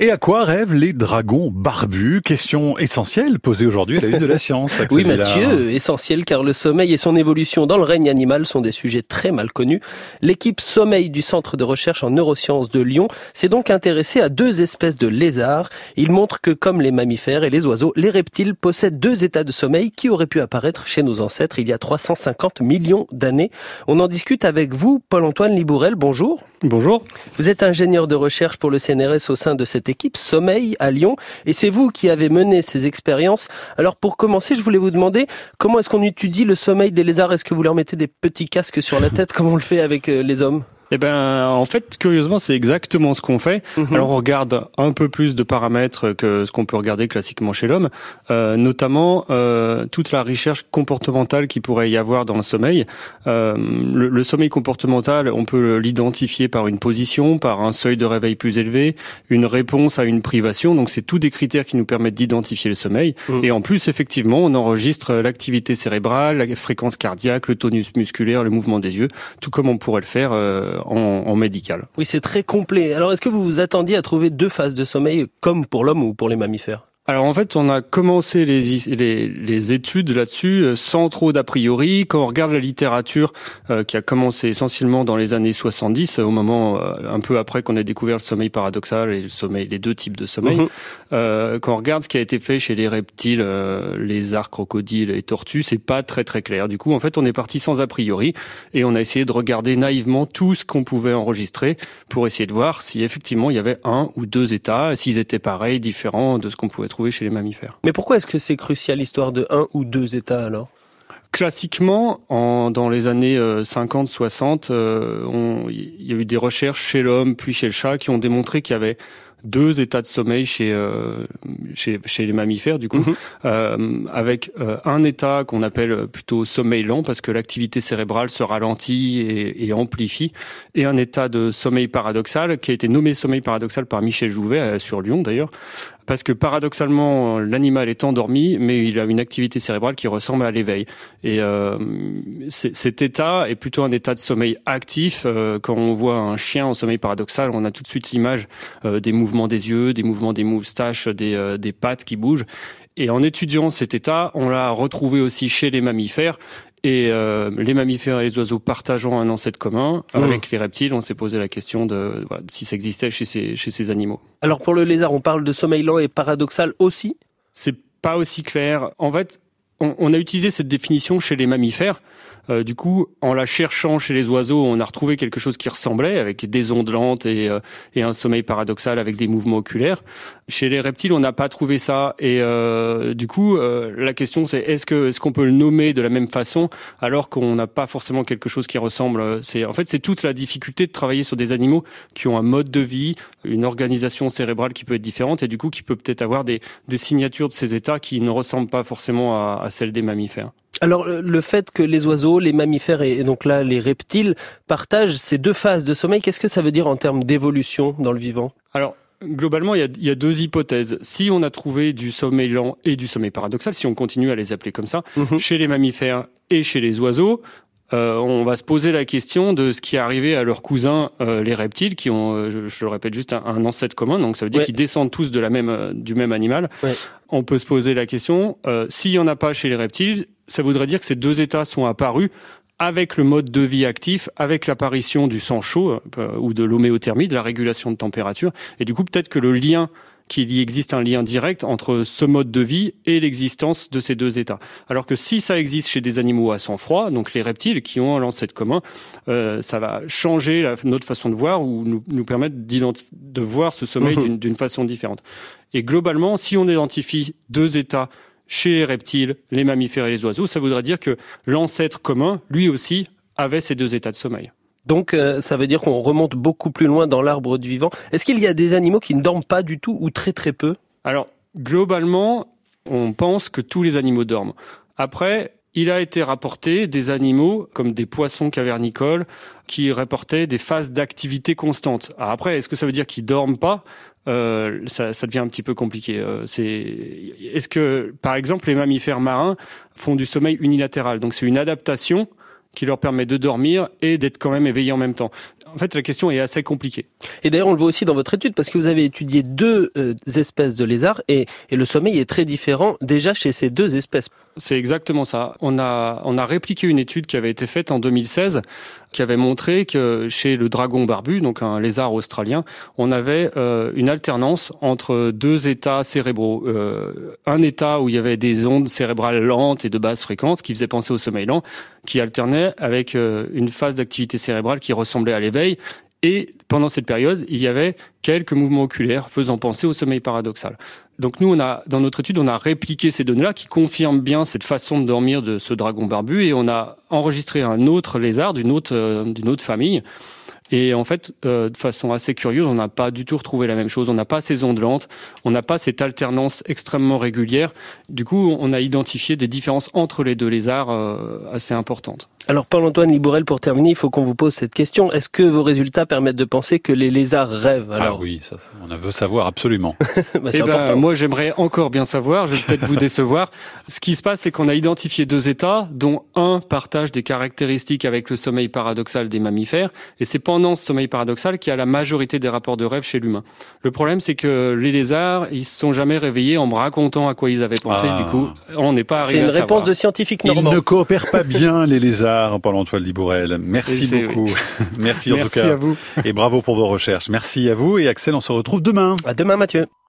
Et à quoi rêvent les dragons barbus? Question essentielle posée aujourd'hui à la une de la science. oui Mathieu, essentiel car le sommeil et son évolution dans le règne animal sont des sujets très mal connus. L'équipe sommeil du Centre de recherche en neurosciences de Lyon s'est donc intéressée à deux espèces de lézards. Il montre que comme les mammifères et les oiseaux, les reptiles possèdent deux états de sommeil qui auraient pu apparaître chez nos ancêtres il y a 350 millions d'années. On en discute avec vous, Paul-Antoine Libourel. Bonjour. Bonjour. Vous êtes ingénieur de recherche pour le CNRS au sein de cette équipe Sommeil à Lyon. Et c'est vous qui avez mené ces expériences. Alors pour commencer, je voulais vous demander comment est-ce qu'on étudie le sommeil des lézards? Est-ce que vous leur mettez des petits casques sur la tête comme on le fait avec euh, les hommes? Eh ben, en fait, curieusement, c'est exactement ce qu'on fait. Mhm. Alors, on regarde un peu plus de paramètres que ce qu'on peut regarder classiquement chez l'homme, euh, notamment euh, toute la recherche comportementale qui pourrait y avoir dans le sommeil. Euh, le, le, sommeil comportemental, on peut l'identifier par une position, par un seuil de réveil plus élevé, une réponse à une privation. Donc, c'est tous des critères qui nous permettent d'identifier le sommeil. Mhm. Et en plus, effectivement, on enregistre l'activité cérébrale, la fréquence cardiaque, le tonus musculaire, le mouvement des yeux, tout comme on pourrait le faire euh, en, médical. Oui, c'est très complet. Alors, est-ce que vous vous attendiez à trouver deux phases de sommeil comme pour l'homme ou pour les mammifères? Alors en fait, on a commencé les, les, les études là-dessus euh, sans trop d'a priori. Quand on regarde la littérature euh, qui a commencé essentiellement dans les années 70, au moment euh, un peu après qu'on ait découvert le sommeil paradoxal et le sommeil, les deux types de sommeil, mhm. quand on regarde ce qui a été fait chez les reptiles, lézards, crocodiles et tortues, c'est pas très très clair. Du coup, en fait, on est parti sans a priori et on a essayé de regarder naïvement tout ce qu'on pouvait enregistrer pour essayer de voir si effectivement il y avait un ou deux états, s'ils étaient pareils, différents de ce qu'on pouvait trouver chez les mammifères. Mais pourquoi est-ce que c'est crucial l'histoire de un ou deux états alors? Classiquement, en, dans les années 50-60, euh, euh, il y a eu des recherches chez l'homme puis chez le chat qui ont démontré qu'il y avait deux états de sommeil chez euh, chez, chez, les mammifères du coup, mhm. euh, avec euh, un état qu'on appelle plutôt sommeil lent parce que l'activité cérébrale se ralentit et, et, amplifie, et un état de sommeil paradoxal qui a été nommé sommeil paradoxal par Michel Jouvet sur Lyon d'ailleurs, parce que paradoxalement l'animal est endormi, mais il a une activité cérébrale qui ressemble à l'éveil. Et euh, cet état est plutôt un état de sommeil actif. quand on voit un chien en sommeil paradoxal, on a tout de suite l'image des mouvements des yeux, des mouvements des moustaches, des, euh, des pattes qui bougent. Et en étudiant cet état, on l'a retrouvé aussi chez les mammifères. Et euh, les mammifères et les oiseaux partageant un ancêtre commun, mmh. avec les reptiles, on s'est posé la question de si ça existait chez ces, chez ces animaux. Alors pour le lézard, on parle de sommeil lent et paradoxal aussi? C'est pas aussi clair. En fait, on, on, a utilisé cette définition chez les mammifères euh, du coup, en la cherchant chez les oiseaux, on a retrouvé quelque chose qui ressemblait, avec des ondes lentes et, euh, et un sommeil paradoxal avec des mouvements oculaires. Chez les reptiles, on n'a pas trouvé ça. Et euh, du coup, la question c'est est-ce que est-ce qu'on peut le nommer de la même façon alors qu'on n'a pas forcément quelque chose qui ressemble C'est en fait c'est toute la difficulté de travailler sur des animaux qui ont un mode de vie, une organisation cérébrale qui peut être différente et du coup qui peut peut-être avoir des, des signatures de ces états qui ne ressemblent pas forcément à, à celles des mammifères. Alors le fait que les oiseaux, les mammifères et donc là les reptiles partagent ces deux phases de sommeil, qu'est-ce que ça veut dire en termes d'évolution dans le vivant? Alors Globalement, il y, a, deux hypothèses. Si on a trouvé du sommeil lent et du sommeil paradoxal, si on continue à les appeler comme ça, mhm. chez les mammifères et chez les oiseaux, euh, on va se poser la question de ce qui est arrivé à leurs cousins, euh, les reptiles, qui ont, euh, je, le répète, juste un, ancêtre commun. Donc ça veut dire qu'ils descendent tous de la même, du même animal. On peut se poser la question s'il y en a pas chez les reptiles, ça voudrait dire que ces deux états sont apparus avec le mode de vie actif, avec l'apparition du sang chaud ou de l'homéothermie, de la régulation de température. Et du coup, peut-être que le lien qu'il y existe un lien direct entre ce mode de vie et l'existence de ces deux états. Alors que si ça existe chez des animaux à sang froid, donc les reptiles qui ont un l'ancêtre commun, euh, ça va changer la, notre façon de voir ou nous, nous permettre de voir ce sommeil mhm. d'une façon différente. Et globalement, si on identifie deux états chez les reptiles, les mammifères et les oiseaux, ça voudrait dire que l'ancêtre commun, lui aussi, avait ces deux états de sommeil. Donc euh, ça veut dire qu'on remonte beaucoup plus loin dans l'arbre du vivant. Est-ce qu'il y a des animaux qui ne dorment pas du tout ou très très peu? Alors globalement, on pense que tous les animaux dorment. Après, il a été rapporté des animaux comme des poissons cavernicoles qui rapportaient des phases d'activité constante. après, est-ce que ça veut dire qu'ils dorment pas? Euh, ça, devient un petit peu compliqué. Euh, c'est est-ce que, par exemple, les mammifères marins font du sommeil unilatéral? Donc c'est une adaptation qui leur permet de dormir et d'être quand même éveillés en même temps. En fait, la question est assez compliquée. Et d'ailleurs, on le voit aussi dans votre étude parce que vous avez étudié deux euh, espèces de lézards et, et, le sommeil est très différent déjà chez ces deux espèces. C'est exactement ça. On a, on a répliqué une étude qui avait été faite en 2016 qui avait montré que chez le dragon barbu, donc un lézard australien, on avait euh, une alternance entre deux états cérébraux. Euh, un état où il y avait des ondes cérébrales lentes et de basse fréquence qui faisaient penser au sommeil lent, qui alternait avec une phase d'activité cérébrale qui ressemblait à l'éveil. Et pendant cette période, il y avait quelques mouvements oculaires faisant penser au sommeil paradoxal. Donc nous, on a dans notre étude, on a répliqué ces données-là qui confirment bien cette façon de dormir de ce dragon barbu, et on a enregistré un autre lézard d'une autre euh, autre famille. Et en fait, euh, de façon assez curieuse, on n'a pas du tout retrouvé la même chose. On n'a pas ces ondes lentes, on n'a pas cette alternance extrêmement régulière. Du coup, on a identifié des différences entre les deux lézards euh, assez importantes. Alors Paul-Antoine Libourel, pour terminer, il faut qu'on vous pose cette question. Est-ce que vos résultats permettent de penser que les lézards rêvent alors... Ah oui, ça, on veut savoir absolument. bah, eh ben, moi, j'aimerais encore bien savoir, je vais peut-être vous décevoir. Ce qui se passe, c'est qu'on a identifié deux états, dont un partage des caractéristiques avec le sommeil paradoxal des mammifères, et c'est pendant ce sommeil paradoxal qu'il y a la majorité des rapports de rêve chez l'humain. Le problème, c'est que les lézards, ils se sont jamais réveillés en me racontant à quoi ils avaient pensé. Du coup, on n'est pas arrivé à C'est une réponse de scientifique normand. Ils ne coopèrent pas bien, les lézards. Paul-Antoine Libourel. Merci beaucoup. Merci en tout cas. à vous. Et bravo pour vos recherches. Merci à vous et Axel, on se retrouve demain. À demain Mathieu.